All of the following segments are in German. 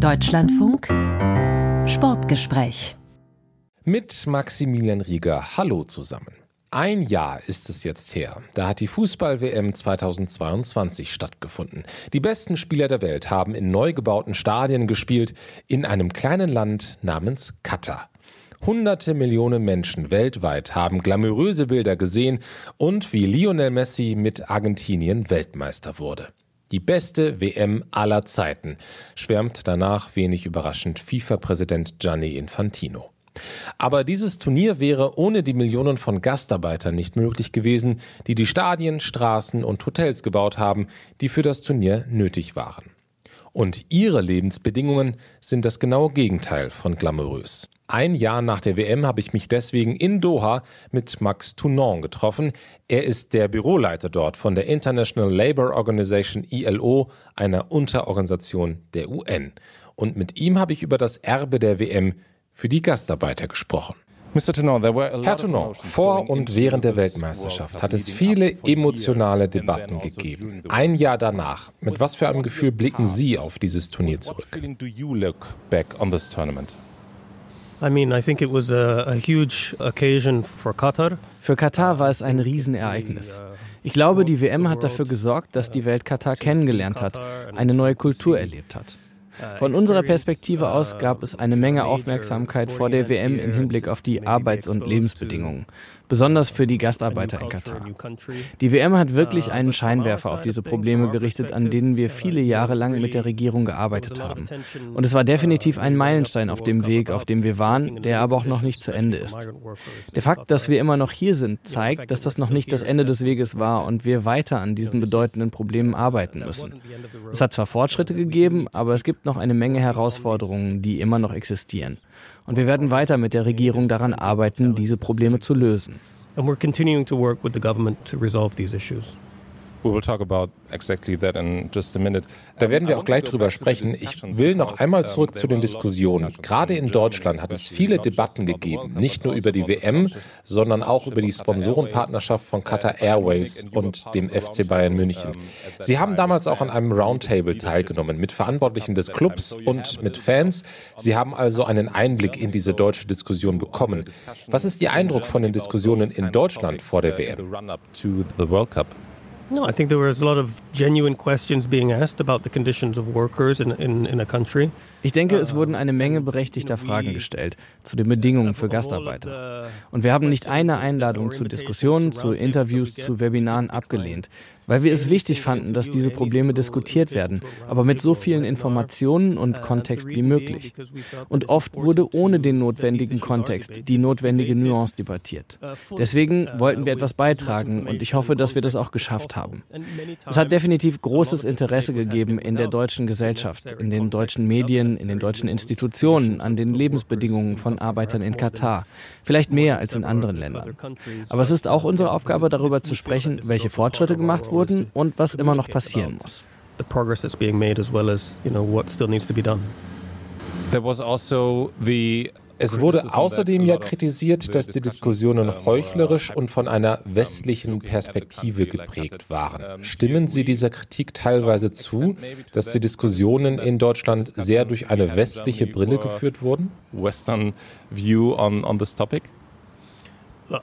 Deutschlandfunk Sportgespräch mit Maximilian Rieger. Hallo zusammen. Ein Jahr ist es jetzt her. Da hat die Fußball-WM 2022 stattgefunden. Die besten Spieler der Welt haben in neu gebauten Stadien gespielt, in einem kleinen Land namens Katar. Hunderte Millionen Menschen weltweit haben glamouröse Bilder gesehen und wie Lionel Messi mit Argentinien Weltmeister wurde. Die beste WM aller Zeiten, schwärmt danach wenig überraschend FIFA-Präsident Gianni Infantino. Aber dieses Turnier wäre ohne die Millionen von Gastarbeitern nicht möglich gewesen, die die Stadien, Straßen und Hotels gebaut haben, die für das Turnier nötig waren. Und ihre Lebensbedingungen sind das genaue Gegenteil von glamourös. Ein Jahr nach der WM habe ich mich deswegen in Doha mit Max Tounon getroffen. Er ist der Büroleiter dort von der International Labour Organization ILO, einer Unterorganisation der UN. Und mit ihm habe ich über das Erbe der WM für die Gastarbeiter gesprochen. Herr Tonon, vor und während der Weltmeisterschaft hat es viele emotionale Debatten gegeben. Ein Jahr danach, mit was für einem Gefühl blicken Sie auf dieses Turnier zurück? Für Katar war es ein Riesenereignis. Ich glaube, die WM hat dafür gesorgt, dass die Welt Katar kennengelernt hat, eine neue Kultur erlebt hat. Von unserer Perspektive aus gab es eine Menge Aufmerksamkeit vor der WM im Hinblick auf die Arbeits- und Lebensbedingungen besonders für die Gastarbeiter in Katar. Die WM hat wirklich einen Scheinwerfer auf diese Probleme gerichtet, an denen wir viele Jahre lang mit der Regierung gearbeitet haben. Und es war definitiv ein Meilenstein auf dem Weg, auf dem wir waren, der aber auch noch nicht zu Ende ist. Der Fakt, dass wir immer noch hier sind, zeigt, dass das noch nicht das Ende des Weges war und wir weiter an diesen bedeutenden Problemen arbeiten müssen. Es hat zwar Fortschritte gegeben, aber es gibt noch eine Menge Herausforderungen, die immer noch existieren. Und wir werden weiter mit der Regierung daran arbeiten, diese Probleme zu lösen. And we're continuing to work with the government to resolve these issues. Da werden wir auch gleich drüber sprechen. Ich will noch einmal zurück zu den Diskussionen. Gerade in Deutschland hat es viele Debatten gegeben, nicht nur über die WM, sondern auch über die Sponsorenpartnerschaft von Qatar Airways und dem FC Bayern München. Sie haben damals auch an einem Roundtable teilgenommen mit Verantwortlichen des Clubs und mit Fans. Sie haben also einen Einblick in diese deutsche Diskussion bekommen. Was ist Ihr Eindruck von den Diskussionen in Deutschland vor der WM? No, I think there was a lot of genuine questions being asked about the conditions of workers in, in, in a country. Ich denke, es wurden eine Menge berechtigter Fragen gestellt zu den Bedingungen für Gastarbeiter. Und wir haben nicht eine Einladung zu Diskussionen, zu Interviews, zu Webinaren abgelehnt, weil wir es wichtig fanden, dass diese Probleme diskutiert werden, aber mit so vielen Informationen und Kontext wie möglich. Und oft wurde ohne den notwendigen Kontext die notwendige Nuance debattiert. Deswegen wollten wir etwas beitragen und ich hoffe, dass wir das auch geschafft haben. Es hat definitiv großes Interesse gegeben in der deutschen Gesellschaft, in den deutschen Medien, in den deutschen Institutionen, an den Lebensbedingungen von Arbeitern in Katar. Vielleicht mehr als in anderen Ländern. Aber es ist auch unsere Aufgabe, darüber zu sprechen, welche Fortschritte gemacht wurden und was immer noch passieren muss. The progress that's being made as well as, you know, what still needs to be done. There was also the es wurde außerdem ja kritisiert, dass die Diskussionen heuchlerisch und von einer westlichen Perspektive geprägt waren. Stimmen Sie dieser Kritik teilweise zu, dass die Diskussionen in Deutschland sehr durch eine westliche Brille geführt wurden? Western view on, on this topic?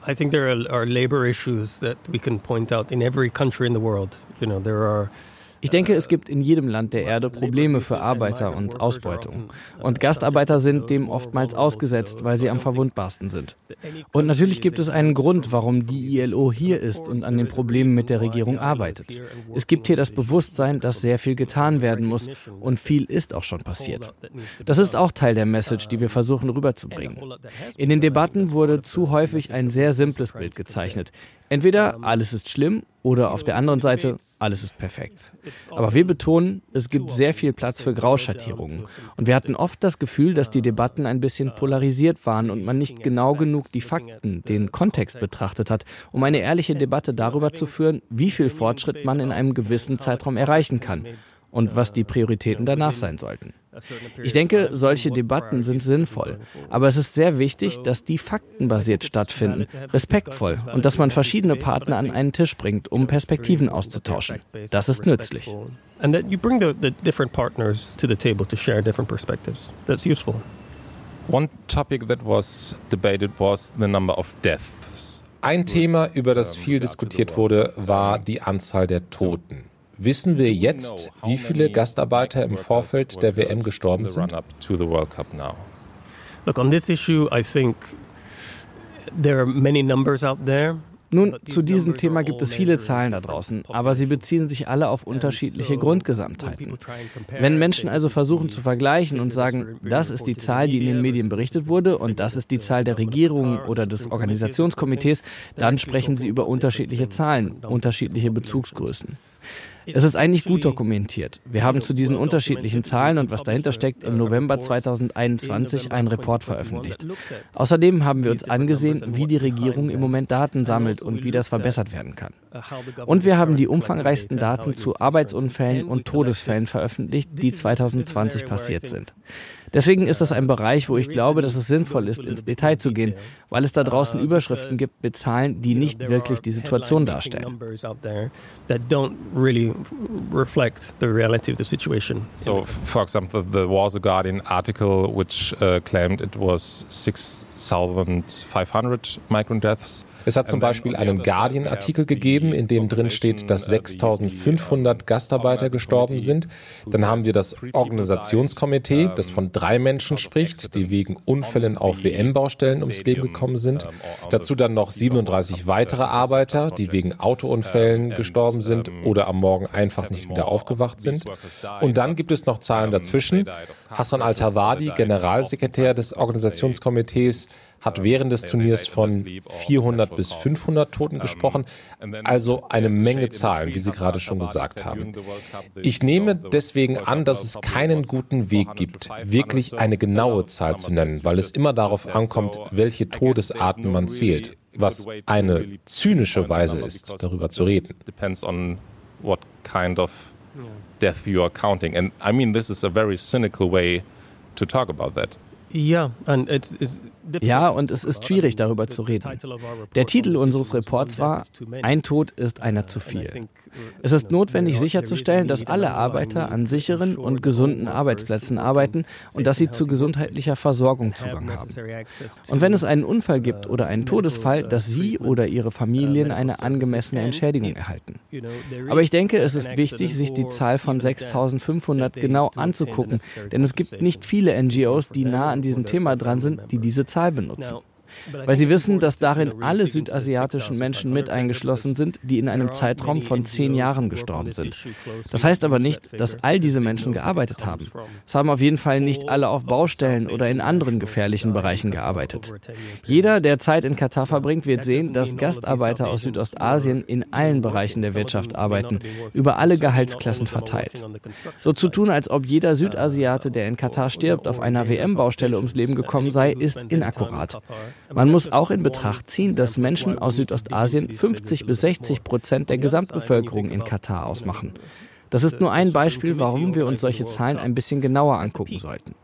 I think there are, labor issues that we can point out in every country in the world. You know, there are ich denke, es gibt in jedem Land der Erde Probleme für Arbeiter und Ausbeutung. Und Gastarbeiter sind dem oftmals ausgesetzt, weil sie am verwundbarsten sind. Und natürlich gibt es einen Grund, warum die ILO hier ist und an den Problemen mit der Regierung arbeitet. Es gibt hier das Bewusstsein, dass sehr viel getan werden muss und viel ist auch schon passiert. Das ist auch Teil der Message, die wir versuchen rüberzubringen. In den Debatten wurde zu häufig ein sehr simples Bild gezeichnet. Entweder alles ist schlimm oder auf der anderen Seite alles ist perfekt. Aber wir betonen, es gibt sehr viel Platz für Grauschattierungen. Und wir hatten oft das Gefühl, dass die Debatten ein bisschen polarisiert waren und man nicht genau genug die Fakten, den Kontext betrachtet hat, um eine ehrliche Debatte darüber zu führen, wie viel Fortschritt man in einem gewissen Zeitraum erreichen kann und was die Prioritäten danach sein sollten. Ich denke, solche Debatten sind sinnvoll. Aber es ist sehr wichtig, dass die faktenbasiert stattfinden, respektvoll und dass man verschiedene Partner an einen Tisch bringt, um Perspektiven auszutauschen. Das ist nützlich. And that you bring the, the different partners to the table to share different perspectives. That's useful. One topic that was debated was the number of deaths. Ein Thema, über das viel diskutiert wurde, war die Anzahl der Toten. Wissen wir jetzt, wie viele Gastarbeiter im Vorfeld der WM gestorben sind? Look, on this issue, I think there are many numbers out there. Nun, zu diesem Thema gibt es viele Zahlen da draußen, aber sie beziehen sich alle auf unterschiedliche Grundgesamtheiten. Wenn Menschen also versuchen zu vergleichen und sagen, das ist die Zahl, die in den Medien berichtet wurde und das ist die Zahl der Regierung oder des Organisationskomitees, dann sprechen sie über unterschiedliche Zahlen, unterschiedliche Bezugsgrößen. Es ist eigentlich gut dokumentiert. Wir haben zu diesen unterschiedlichen Zahlen und was dahinter steckt im November 2021 einen Report veröffentlicht. Außerdem haben wir uns angesehen, wie die Regierung im Moment Daten sammelt und wie das verbessert werden kann. Und wir haben die umfangreichsten Daten zu Arbeitsunfällen und Todesfällen veröffentlicht, die 2020 passiert sind. Deswegen ist das ein Bereich, wo ich glaube, dass es sinnvoll ist, ins Detail zu gehen, weil es da draußen Überschriften gibt mit Zahlen, die nicht wirklich die Situation darstellen. So, for example, there was a Guardian article which uh, claimed it was 6,500 migrant deaths. Es hat zum Beispiel einen Guardian-Artikel gegeben, in dem drin steht, dass 6500 Gastarbeiter gestorben sind. Dann haben wir das Organisationskomitee, das von drei Menschen spricht, die wegen Unfällen auf WM-Baustellen ums Leben gekommen sind. Dazu dann noch 37 weitere Arbeiter, die wegen Autounfällen gestorben sind oder am Morgen einfach nicht wieder aufgewacht sind. Und dann gibt es noch Zahlen dazwischen. Hassan Al-Tawadi, Generalsekretär des Organisationskomitees, hat während des Turniers von 400 bis 500 Toten gesprochen, also eine Menge Zahlen, wie Sie gerade schon gesagt haben. Ich nehme deswegen an, dass es keinen guten Weg gibt, wirklich eine genaue Zahl zu nennen, weil es immer darauf ankommt, welche Todesarten man zählt, was eine zynische Weise ist, darüber zu reden. what kind of death you are counting. And I mean, this is a very cynical way to talk about that. Ja, and it's, it's ja, und es ist schwierig, darüber zu reden. Der Titel unseres Reports war Ein Tod ist einer zu viel. Es ist notwendig sicherzustellen, dass alle Arbeiter an sicheren und gesunden Arbeitsplätzen arbeiten und dass sie zu gesundheitlicher Versorgung Zugang haben. Und wenn es einen Unfall gibt oder einen Todesfall, dass sie oder ihre Familien eine angemessene Entschädigung erhalten. Aber ich denke, es ist wichtig, sich die Zahl von 6500 genau anzugucken, denn es gibt nicht viele NGOs, die nah an diesem Thema dran sind, die diese Zahl Zahl benutzen weil sie wissen, dass darin alle südasiatischen Menschen mit eingeschlossen sind, die in einem Zeitraum von zehn Jahren gestorben sind. Das heißt aber nicht, dass all diese Menschen gearbeitet haben. Es haben auf jeden Fall nicht alle auf Baustellen oder in anderen gefährlichen Bereichen gearbeitet. Jeder, der Zeit in Katar verbringt, wird sehen, dass Gastarbeiter aus Südostasien in allen Bereichen der Wirtschaft arbeiten, über alle Gehaltsklassen verteilt. So zu tun, als ob jeder Südasiate, der in Katar stirbt, auf einer WM-Baustelle ums Leben gekommen sei, ist inakkurat. Man muss auch in Betracht ziehen, dass Menschen aus Südostasien 50 bis 60 Prozent der Gesamtbevölkerung in Katar ausmachen. Das ist nur ein Beispiel, warum wir uns solche Zahlen ein bisschen genauer angucken sollten.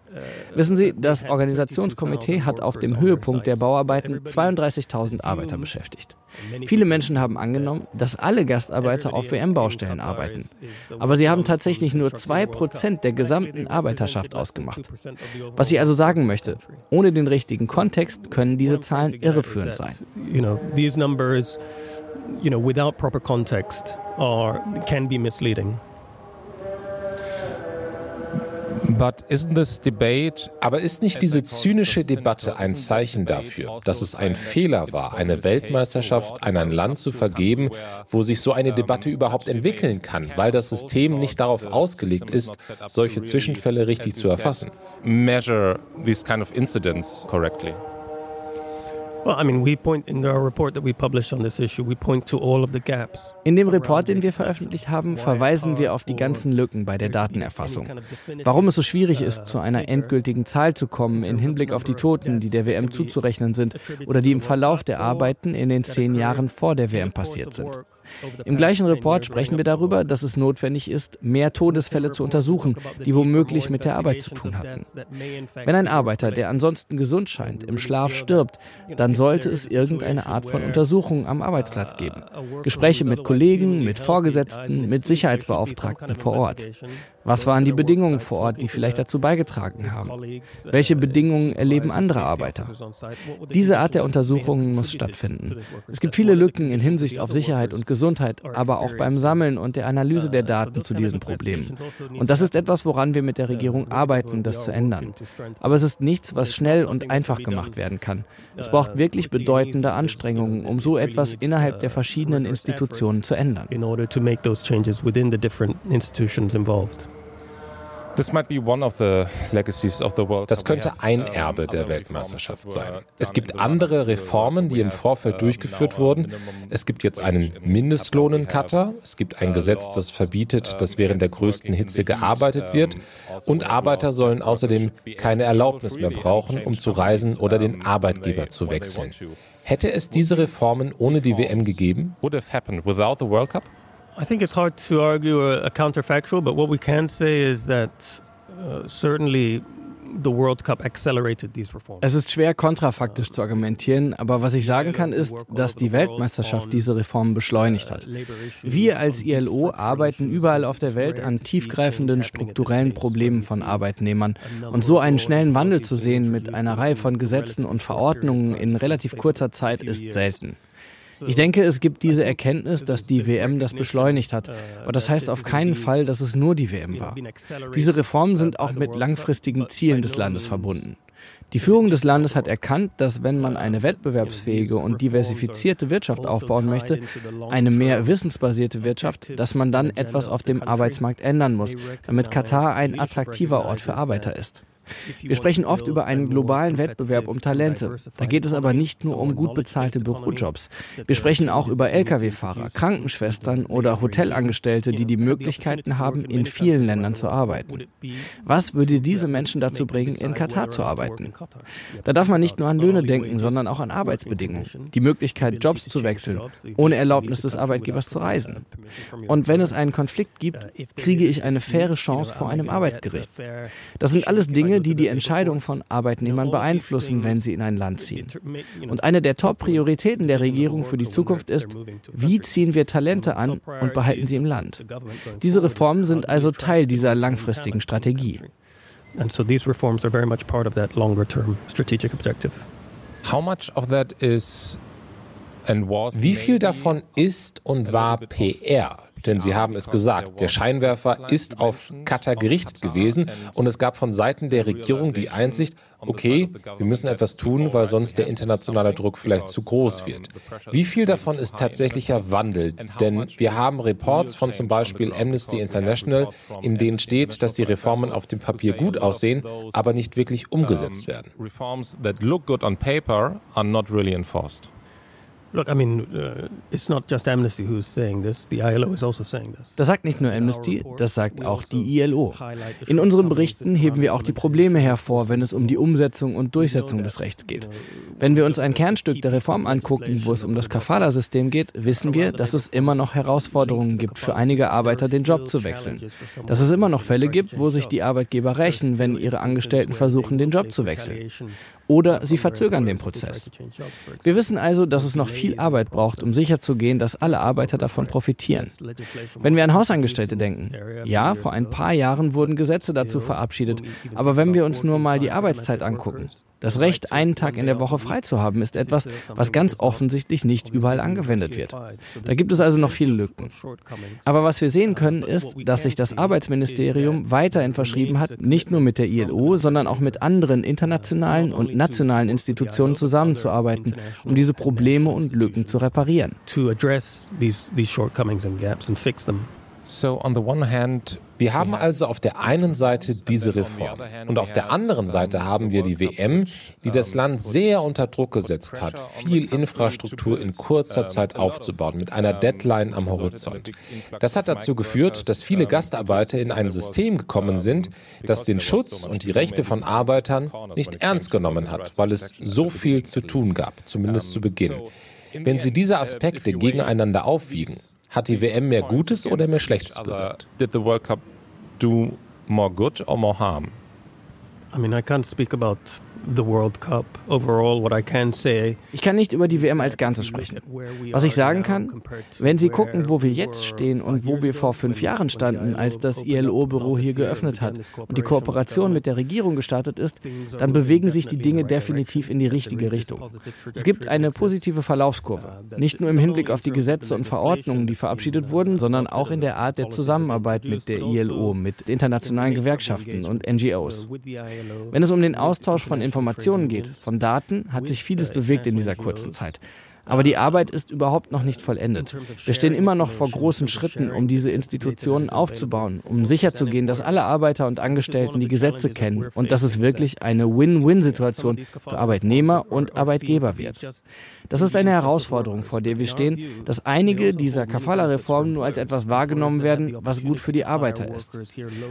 Wissen Sie, das Organisationskomitee hat auf dem Höhepunkt der Bauarbeiten 32.000 Arbeiter beschäftigt. Viele Menschen haben angenommen, dass alle Gastarbeiter auf WM-Baustellen arbeiten. Aber sie haben tatsächlich nur 2% der gesamten Arbeiterschaft ausgemacht. Was ich also sagen möchte, ohne den richtigen Kontext können diese Zahlen irreführend sein. You know, or can be misleading. Aber ist nicht diese zynische Debatte ein Zeichen dafür, dass es ein Fehler war, eine Weltmeisterschaft an ein Land zu vergeben, wo sich so eine Debatte überhaupt entwickeln kann, weil das System nicht darauf ausgelegt ist, solche Zwischenfälle richtig zu erfassen? Measure these kind of incidents correctly. In dem Report, den wir veröffentlicht haben, verweisen wir auf die ganzen Lücken bei der Datenerfassung. Warum es so schwierig ist, zu einer endgültigen Zahl zu kommen in Hinblick auf die Toten, die der WM zuzurechnen sind oder die im Verlauf der Arbeiten in den zehn Jahren vor der WM passiert sind. Im gleichen Report sprechen wir darüber, dass es notwendig ist, mehr Todesfälle zu untersuchen, die womöglich mit der Arbeit zu tun hatten. Wenn ein Arbeiter, der ansonsten gesund scheint, im Schlaf stirbt, dann sollte es irgendeine Art von Untersuchung am Arbeitsplatz geben. Gespräche mit Kollegen, mit Vorgesetzten, mit Sicherheitsbeauftragten vor Ort. Was waren die Bedingungen vor Ort, die vielleicht dazu beigetragen haben? Welche Bedingungen erleben andere Arbeiter? Diese Art der Untersuchungen muss stattfinden. Es gibt viele Lücken in Hinsicht auf Sicherheit und Gesundheit, aber auch beim Sammeln und der Analyse der Daten zu diesen Problemen. Und das ist etwas, woran wir mit der Regierung arbeiten, das zu ändern. Aber es ist nichts, was schnell und einfach gemacht werden kann. Es braucht wirklich bedeutende Anstrengungen, um so etwas innerhalb der verschiedenen Institutionen zu ändern. Das könnte ein Erbe der Weltmeisterschaft sein. Es gibt andere Reformen, die im Vorfeld durchgeführt wurden. Es gibt jetzt einen Mindestlohn in Katar. Es gibt ein Gesetz, das verbietet, dass während der größten Hitze gearbeitet wird. Und Arbeiter sollen außerdem keine Erlaubnis mehr brauchen, um zu reisen oder den Arbeitgeber zu wechseln. Hätte es diese Reformen ohne die WM gegeben? Would have happened without the World Cup? I think it's hard to argue a, a counterfactual, but what we can say is that uh, certainly es ist schwer, kontrafaktisch zu argumentieren, aber was ich sagen kann, ist, dass die Weltmeisterschaft diese Reformen beschleunigt hat. Wir als ILO arbeiten überall auf der Welt an tiefgreifenden strukturellen Problemen von Arbeitnehmern. Und so einen schnellen Wandel zu sehen mit einer Reihe von Gesetzen und Verordnungen in relativ kurzer Zeit ist selten. Ich denke, es gibt diese Erkenntnis, dass die WM das beschleunigt hat. Aber das heißt auf keinen Fall, dass es nur die WM war. Diese Reformen sind auch mit langfristigen Zielen des Landes verbunden. Die Führung des Landes hat erkannt, dass wenn man eine wettbewerbsfähige und diversifizierte Wirtschaft aufbauen möchte, eine mehr wissensbasierte Wirtschaft, dass man dann etwas auf dem Arbeitsmarkt ändern muss, damit Katar ein attraktiver Ort für Arbeiter ist. Wir sprechen oft über einen globalen Wettbewerb um Talente. Da geht es aber nicht nur um gut bezahlte Bürojobs. Wir sprechen auch über Lkw-Fahrer, Krankenschwestern oder Hotelangestellte, die die Möglichkeiten haben, in vielen Ländern zu arbeiten. Was würde diese Menschen dazu bringen, in Katar zu arbeiten? Da darf man nicht nur an Löhne denken, sondern auch an Arbeitsbedingungen. Die Möglichkeit, Jobs zu wechseln, ohne Erlaubnis des Arbeitgebers zu reisen. Und wenn es einen Konflikt gibt, kriege ich eine faire Chance vor einem Arbeitsgericht. Das sind alles Dinge, Dinge, die die Entscheidung von Arbeitnehmern beeinflussen, wenn sie in ein Land ziehen. Und eine der Top-Prioritäten der Regierung für die Zukunft ist, wie ziehen wir Talente an und behalten sie im Land. Diese Reformen sind also Teil dieser langfristigen Strategie. And so these reforms are very much part of that longer term strategic objective. How much of that is wie viel davon ist und war PR? Denn Sie haben es gesagt, der Scheinwerfer ist auf Katar gerichtet gewesen und es gab von Seiten der Regierung die Einsicht, okay, wir müssen etwas tun, weil sonst der internationale Druck vielleicht zu groß wird. Wie viel davon ist tatsächlicher Wandel? Denn wir haben Reports von zum Beispiel Amnesty International, in denen steht, dass die Reformen auf dem Papier gut aussehen, aber nicht wirklich umgesetzt werden. Reforms that look good on paper are not really enforced. Look, I mean, uh, it's not just Amnesty who's saying this. The ILO is also saying this. Das sagt nicht nur Amnesty, das sagt auch die ILO. In unseren Berichten heben wir auch die Probleme hervor, wenn es um die Umsetzung und Durchsetzung des Rechts geht. Wenn wir uns ein Kernstück der Reform angucken, wo es um das Kafala-System geht, wissen wir, dass es immer noch Herausforderungen gibt, für einige Arbeiter den Job zu wechseln. Dass es immer noch Fälle gibt, wo sich die Arbeitgeber rächen, wenn ihre Angestellten versuchen, den Job zu wechseln. Oder sie verzögern den Prozess. Wir wissen also, dass es noch viel viel Arbeit braucht, um sicherzugehen, dass alle Arbeiter davon profitieren. Wenn wir an Hausangestellte denken, ja, vor ein paar Jahren wurden Gesetze dazu verabschiedet, aber wenn wir uns nur mal die Arbeitszeit angucken, das Recht, einen Tag in der Woche frei zu haben, ist etwas, was ganz offensichtlich nicht überall angewendet wird. Da gibt es also noch viele Lücken. Aber was wir sehen können, ist, dass sich das Arbeitsministerium weiterhin verschrieben hat, nicht nur mit der ILO, sondern auch mit anderen internationalen und nationalen Institutionen zusammenzuarbeiten, um diese Probleme und Lücken zu reparieren. So on the one hand wir haben also auf der einen Seite diese Reform und auf der anderen Seite haben wir die WM, die das Land sehr unter Druck gesetzt hat, viel Infrastruktur in kurzer Zeit aufzubauen, mit einer Deadline am Horizont. Das hat dazu geführt, dass viele Gastarbeiter in ein System gekommen sind, das den Schutz und die Rechte von Arbeitern nicht ernst genommen hat, weil es so viel zu tun gab, zumindest zu Beginn. Wenn Sie diese Aspekte gegeneinander aufwiegen, Hat die WM mehr Gutes oder mehr Schlechtes bewirkt? Did the World Cup do more good or more harm? I mean, I can't speak about the World Cup overall. What I can say ich kann nicht über die WM als Ganzes sprechen. Was ich sagen kann, wenn Sie gucken, wo wir jetzt stehen und wo wir vor fünf Jahren standen, als das ILO-Büro hier geöffnet hat und die Kooperation mit der Regierung gestartet ist, dann bewegen sich die Dinge definitiv in die richtige Richtung. Es gibt eine positive Verlaufskurve, nicht nur im Hinblick auf die Gesetze und Verordnungen, die verabschiedet wurden, sondern auch in der Art der Zusammenarbeit mit der ILO, mit internationalen Gewerkschaften und NGOs. Wenn es um den Austausch von Informationen Informationen geht, von Daten, hat sich vieles bewegt in dieser kurzen Zeit. Aber die Arbeit ist überhaupt noch nicht vollendet. Wir stehen immer noch vor großen Schritten, um diese Institutionen aufzubauen, um sicherzugehen, dass alle Arbeiter und Angestellten die Gesetze kennen und dass es wirklich eine Win-Win-Situation für Arbeitnehmer und Arbeitgeber wird. Das ist eine Herausforderung, vor der wir stehen, dass einige dieser Kafala-Reformen nur als etwas wahrgenommen werden, was gut für die Arbeiter ist.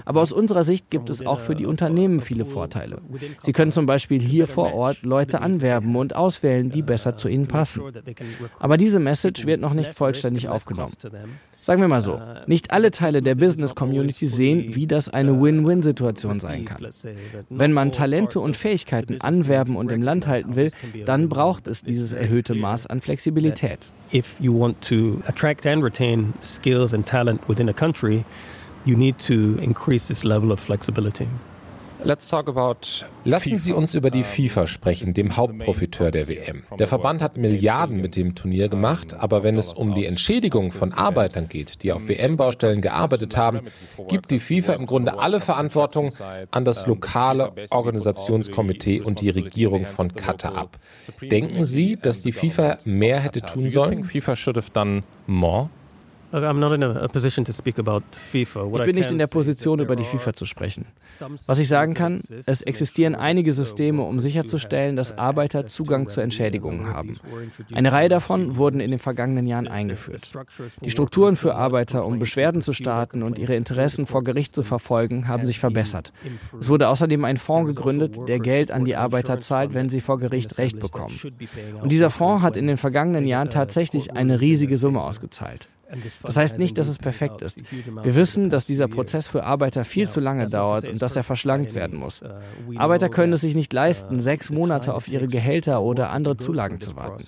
Aber aus unserer Sicht gibt es auch für die Unternehmen viele Vorteile. Sie können zum Beispiel hier vor Ort Leute anwerben und auswählen, die besser zu ihnen passen. Aber diese Message wird noch nicht vollständig aufgenommen. Sagen wir mal so, nicht alle Teile der Business Community sehen, wie das eine Win-Win-Situation sein kann. Wenn man Talente und Fähigkeiten anwerben und im Land halten will, dann braucht es dieses erhöhte Maß an Flexibilität. If you want to attract and retain skills and talent within a country, you need to increase this level of flexibility. Lassen Sie uns über die FIFA sprechen, dem Hauptprofiteur der WM. Der Verband hat Milliarden mit dem Turnier gemacht, aber wenn es um die Entschädigung von Arbeitern geht, die auf WM-Baustellen gearbeitet haben, gibt die FIFA im Grunde alle Verantwortung an das lokale Organisationskomitee und die Regierung von Katar ab. Denken Sie, dass die FIFA mehr hätte tun sollen? FIFA should have done more. Ich bin nicht in der Position, über die FIFA zu sprechen. Was ich sagen kann, es existieren einige Systeme, um sicherzustellen, dass Arbeiter Zugang zu Entschädigungen haben. Eine Reihe davon wurden in den vergangenen Jahren eingeführt. Die Strukturen für Arbeiter, um Beschwerden zu starten und ihre Interessen vor Gericht zu verfolgen, haben sich verbessert. Es wurde außerdem ein Fonds gegründet, der Geld an die Arbeiter zahlt, wenn sie vor Gericht Recht bekommen. Und dieser Fonds hat in den vergangenen Jahren tatsächlich eine riesige Summe ausgezahlt. Das heißt nicht, dass es perfekt ist. Wir wissen, dass dieser Prozess für Arbeiter viel zu lange dauert und dass er verschlankt werden muss. Arbeiter können es sich nicht leisten, sechs Monate auf ihre Gehälter oder andere Zulagen zu warten.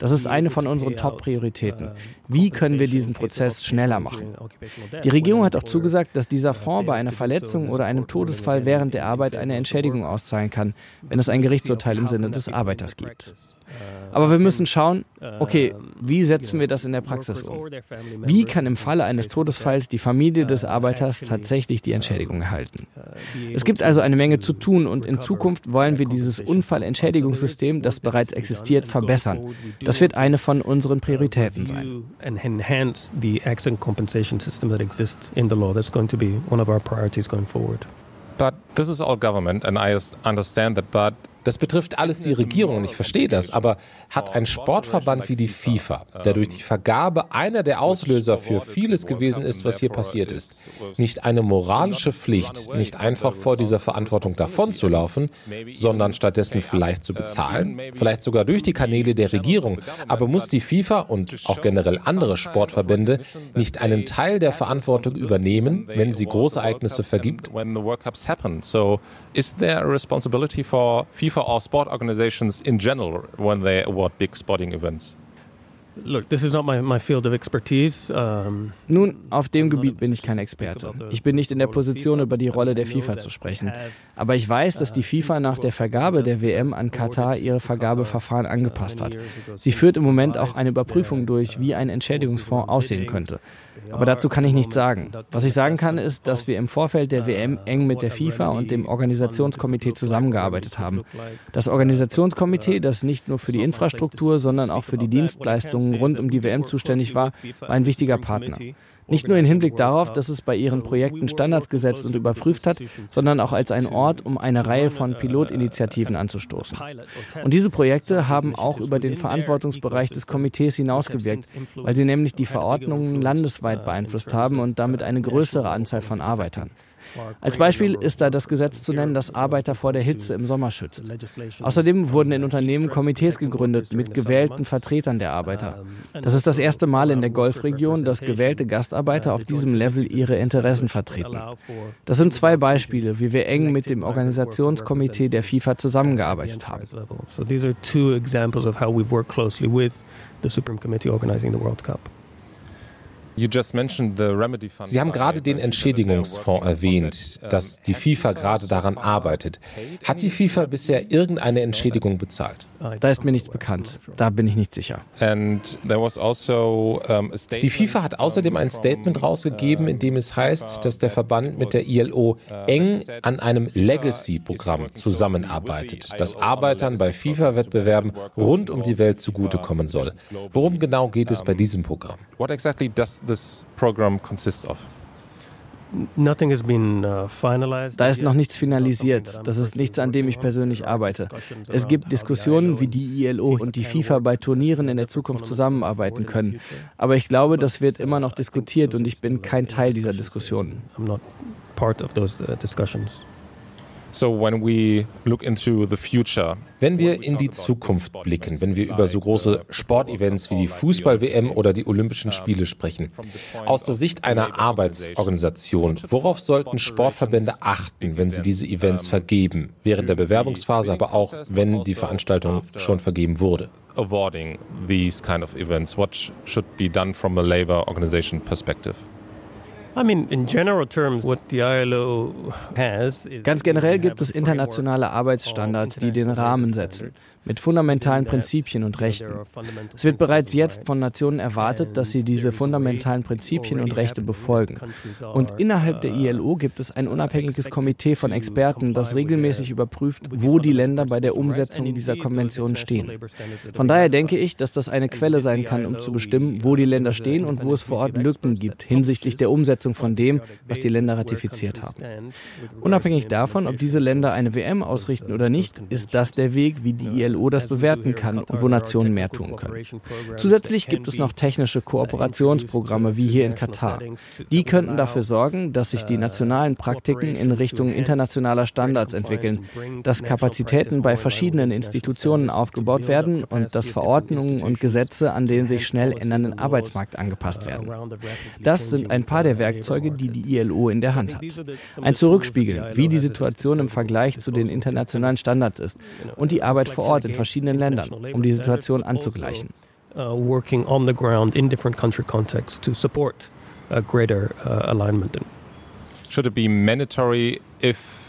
Das ist eine von unseren Top-Prioritäten. Wie können wir diesen Prozess schneller machen? Die Regierung hat auch zugesagt, dass dieser Fonds bei einer Verletzung oder einem Todesfall während der Arbeit eine Entschädigung auszahlen kann, wenn es ein Gerichtsurteil im Sinne des Arbeiters gibt. Aber wir müssen schauen, okay, wie setzen wir das in der Praxis um? Wie kann im Falle eines Todesfalls die Familie des Arbeiters tatsächlich die Entschädigung erhalten? Es gibt also eine Menge zu tun und in Zukunft wollen wir dieses Unfallentschädigungssystem, das bereits existiert, verbessern. Das wird eine von unseren Prioritäten sein. Enhance the accident compensation system that exists in the law. That's going to be one of our priorities going forward. But this is all government, and I understand that. But das betrifft alles die Regierung und ich verstehe das, aber hat ein Sportverband wie die FIFA, der durch die Vergabe einer der Auslöser für vieles gewesen ist, was hier passiert ist, nicht eine moralische Pflicht, nicht einfach vor dieser Verantwortung davonzulaufen, sondern stattdessen vielleicht zu bezahlen, vielleicht sogar durch die Kanäle der Regierung, aber muss die FIFA und auch generell andere Sportverbände nicht einen Teil der Verantwortung übernehmen, wenn sie Großereignisse vergibt? FIFA or sport organizations in general when they award big sporting events? Nun, auf dem Gebiet bin ich kein Experte. Ich bin nicht in der Position, über die Rolle der FIFA zu sprechen. Aber ich weiß, dass die FIFA nach der Vergabe der WM an Katar ihre Vergabeverfahren angepasst hat. Sie führt im Moment auch eine Überprüfung durch, wie ein Entschädigungsfonds aussehen könnte. Aber dazu kann ich nichts sagen. Was ich sagen kann, ist, dass wir im Vorfeld der WM eng mit der FIFA und dem Organisationskomitee zusammengearbeitet haben. Das Organisationskomitee, das nicht nur für die Infrastruktur, sondern auch für die Dienstleistungen rund um die WM zuständig war, war ein wichtiger Partner. Nicht nur im Hinblick darauf, dass es bei ihren Projekten Standards gesetzt und überprüft hat, sondern auch als ein Ort, um eine Reihe von Pilotinitiativen anzustoßen. Und diese Projekte haben auch über den Verantwortungsbereich des Komitees hinausgewirkt, weil sie nämlich die Verordnungen landesweit beeinflusst haben und damit eine größere Anzahl von Arbeitern. Als Beispiel ist da das Gesetz zu nennen, das Arbeiter vor der Hitze im Sommer schützt. Außerdem wurden in Unternehmen Komitees gegründet mit gewählten Vertretern der Arbeiter. Das ist das erste Mal in der Golfregion, dass gewählte Gastarbeiter auf diesem Level ihre Interessen vertreten. Das sind zwei Beispiele, wie wir eng mit dem Organisationskomitee der FIFA zusammengearbeitet haben. So these are two examples of how we've worked closely with the Supreme Committee organizing the World Cup. Sie haben gerade den Entschädigungsfonds erwähnt, dass die FIFA gerade daran arbeitet. Hat die FIFA bisher irgendeine Entschädigung bezahlt? Da ist mir nichts bekannt. Da bin ich nicht sicher. Also, die FIFA hat außerdem ein Statement rausgegeben, in dem es heißt, dass der Verband mit der ILO eng an einem Legacy-Programm zusammenarbeitet, das Arbeitern bei FIFA-Wettbewerben rund um die Welt zugutekommen soll. Worum genau geht es bei diesem Programm? What exactly does this program consist of? Uh, da ist noch nichts finalisiert. Das ist nichts, an dem ich persönlich arbeite. Es gibt Diskussionen, wie die ILO und die FIFA bei Turnieren in der Zukunft zusammenarbeiten können. Aber ich glaube, das wird immer noch diskutiert und ich bin kein Teil dieser Diskussionen. Wenn wir in die Zukunft blicken, wenn wir über so große Sportevents wie die Fußball-WM oder die Olympischen Spiele sprechen, aus der Sicht einer Arbeitsorganisation, worauf sollten Sportverbände achten, wenn sie diese Events vergeben, während der Bewerbungsphase, aber auch wenn die Veranstaltung schon vergeben wurde? Awarding these kind of events, what should be done from a labor organization perspective? Ganz generell gibt es internationale Arbeitsstandards, die den Rahmen setzen, mit fundamentalen Prinzipien und Rechten. Es wird bereits jetzt von Nationen erwartet, dass sie diese fundamentalen Prinzipien und Rechte befolgen. Und innerhalb der ILO gibt es ein unabhängiges Komitee von Experten, das regelmäßig überprüft, wo die Länder bei der Umsetzung dieser Konventionen stehen. Von daher denke ich, dass das eine Quelle sein kann, um zu bestimmen, wo die Länder stehen und wo es vor Ort Lücken gibt hinsichtlich der Umsetzung Umsetzung von dem, was die Länder ratifiziert haben. Unabhängig davon, ob diese Länder eine WM ausrichten oder nicht, ist das der Weg, wie die ILO das bewerten kann und wo Nationen mehr tun können. Zusätzlich gibt es noch technische Kooperationsprogramme wie hier in Katar. Die könnten dafür sorgen, dass sich die nationalen Praktiken in Richtung internationaler Standards entwickeln, dass Kapazitäten bei verschiedenen Institutionen aufgebaut werden und dass Verordnungen und Gesetze an den sich schnell ändernden Arbeitsmarkt angepasst werden. Das sind ein paar der Werke, Werkzeuge, die die ILO in der Hand hat. Ein Zurückspiegeln, wie die Situation im Vergleich zu den internationalen Standards ist und die Arbeit vor Ort in verschiedenen Ländern, um die Situation anzugleichen. Uh, working on the ground in different country contexts to support a greater uh, alignment. Should it be mandatory if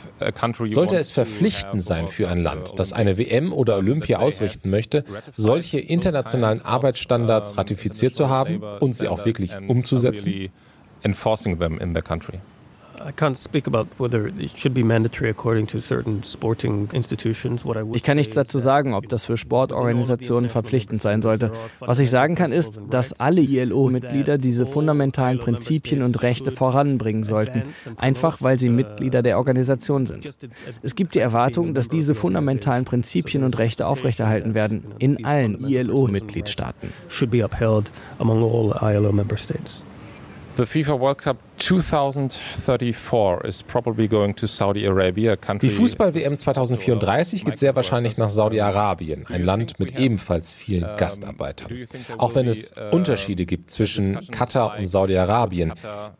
sollte es verpflichtend sein für ein Land, das eine WM oder Olympia ausrichten möchte, solche internationalen Arbeitsstandards ratifiziert zu haben und sie auch wirklich umzusetzen? Enforcing them in the country. Ich kann nichts dazu sagen, ob das für Sportorganisationen verpflichtend sein sollte. Was ich sagen kann, ist, dass alle ILO-Mitglieder diese fundamentalen Prinzipien und Rechte voranbringen sollten, einfach weil sie Mitglieder der Organisation sind. Es gibt die Erwartung, dass diese fundamentalen Prinzipien und Rechte aufrechterhalten werden in allen ILO-Mitgliedstaaten. The FIFA World Cup 2034 is probably going to Saudi Arabia, Die Fußball-WM 2034 geht sehr wahrscheinlich nach Saudi-Arabien, ein Land mit ebenfalls vielen Gastarbeitern. Auch wenn es uh, Unterschiede gibt zwischen Katar und Saudi-Arabien,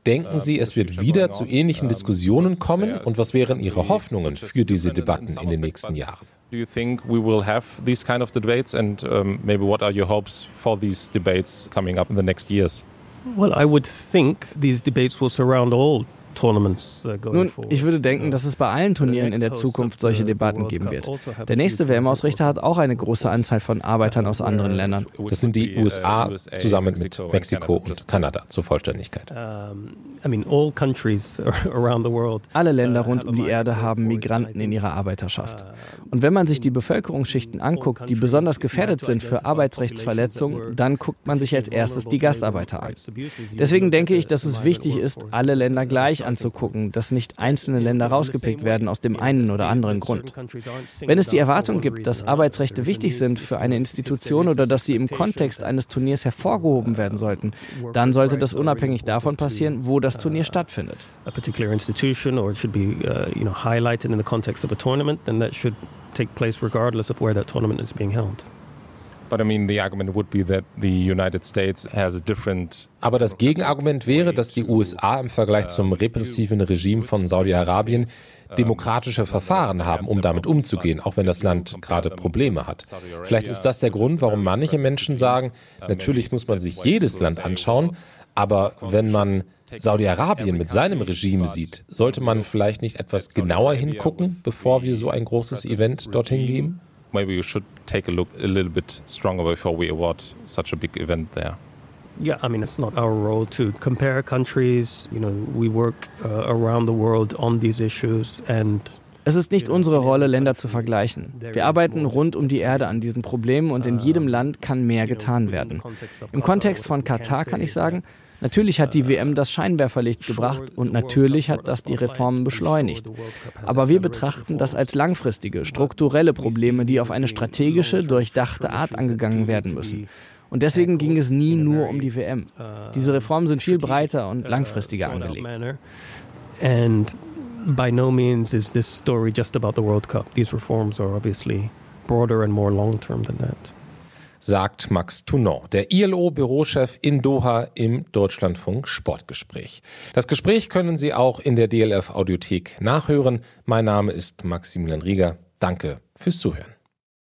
denken Sie, es wird wieder zu ähnlichen Diskussionen kommen? Und was wären Ihre Hoffnungen für diese Debatten in den nächsten Jahren? Do you think we will have these kind of debates and um, maybe what are your hopes for these debates coming up in the next years? Well, I would think these debates will surround all Uh, Nun, ich würde denken, dass es bei allen Turnieren in der Zukunft solche Debatten geben wird. Also der nächste WM-Ausrichter hat auch eine große Anzahl von Arbeitern aus anderen Ländern. Das sind die USA zusammen mit Mexiko und Kanada zur Vollständigkeit. Alle Länder rund um die Erde haben Migranten in ihrer Arbeiterschaft. Und wenn man sich die Bevölkerungsschichten anguckt, die besonders gefährdet sind für Arbeitsrechtsverletzungen, dann guckt man sich als erstes die Gastarbeiter an. Deswegen denke ich, dass es wichtig ist, alle Länder gleich sich anzugucken, dass nicht einzelne Länder rausgepickt werden aus dem einen oder anderen Grund. Wenn es die Erwartung gibt, dass Arbeitsrechte wichtig sind für eine Institution oder dass sie im Kontext eines Turniers hervorgehoben werden sollten, dann sollte das unabhängig davon passieren, wo das Turnier stattfindet. A particular institution or it should be uh, you know highlighted in the context of a tournament, then that where that tournament is being held. Aber das Gegenargument wäre, dass die USA im Vergleich zum repressiven Regime von Saudi-Arabien demokratische Verfahren haben, um damit umzugehen, auch wenn das Land gerade Probleme hat. Vielleicht ist das der Grund, warum manche Menschen sagen, natürlich muss man sich jedes Land anschauen, aber wenn man Saudi-Arabien mit seinem Regime sieht, sollte man vielleicht nicht etwas genauer hingucken, bevor wir so ein großes Event dorthin geben? Maybe we should take a look a little bit stronger before we award such a big event there. Yeah, I mean, it's not our role to compare countries. You know, we work uh, around the world on these issues and es ist nicht unsere Rolle, Länder zu vergleichen. Wir arbeiten rund um die Erde an diesen Problemen und in jedem Land kann mehr getan werden. Im Kontext von Katar kann ich sagen, Natürlich hat die WM das Scheinwerferlicht gebracht und natürlich hat das die Reformen beschleunigt. Aber wir betrachten das als langfristige, strukturelle Probleme, die auf eine strategische, durchdachte Art angegangen werden müssen. Und deswegen ging es nie nur um die WM. Diese Reformen sind viel breiter und langfristiger angelegt. By no means is this story just about the World Cup. These reforms are obviously broader and more long term than that sagt Max Tounant, der ILO-Bürochef in Doha im Deutschlandfunk Sportgespräch. Das Gespräch können Sie auch in der DLF Audiothek nachhören. Mein Name ist Maximilian Rieger. Danke fürs Zuhören.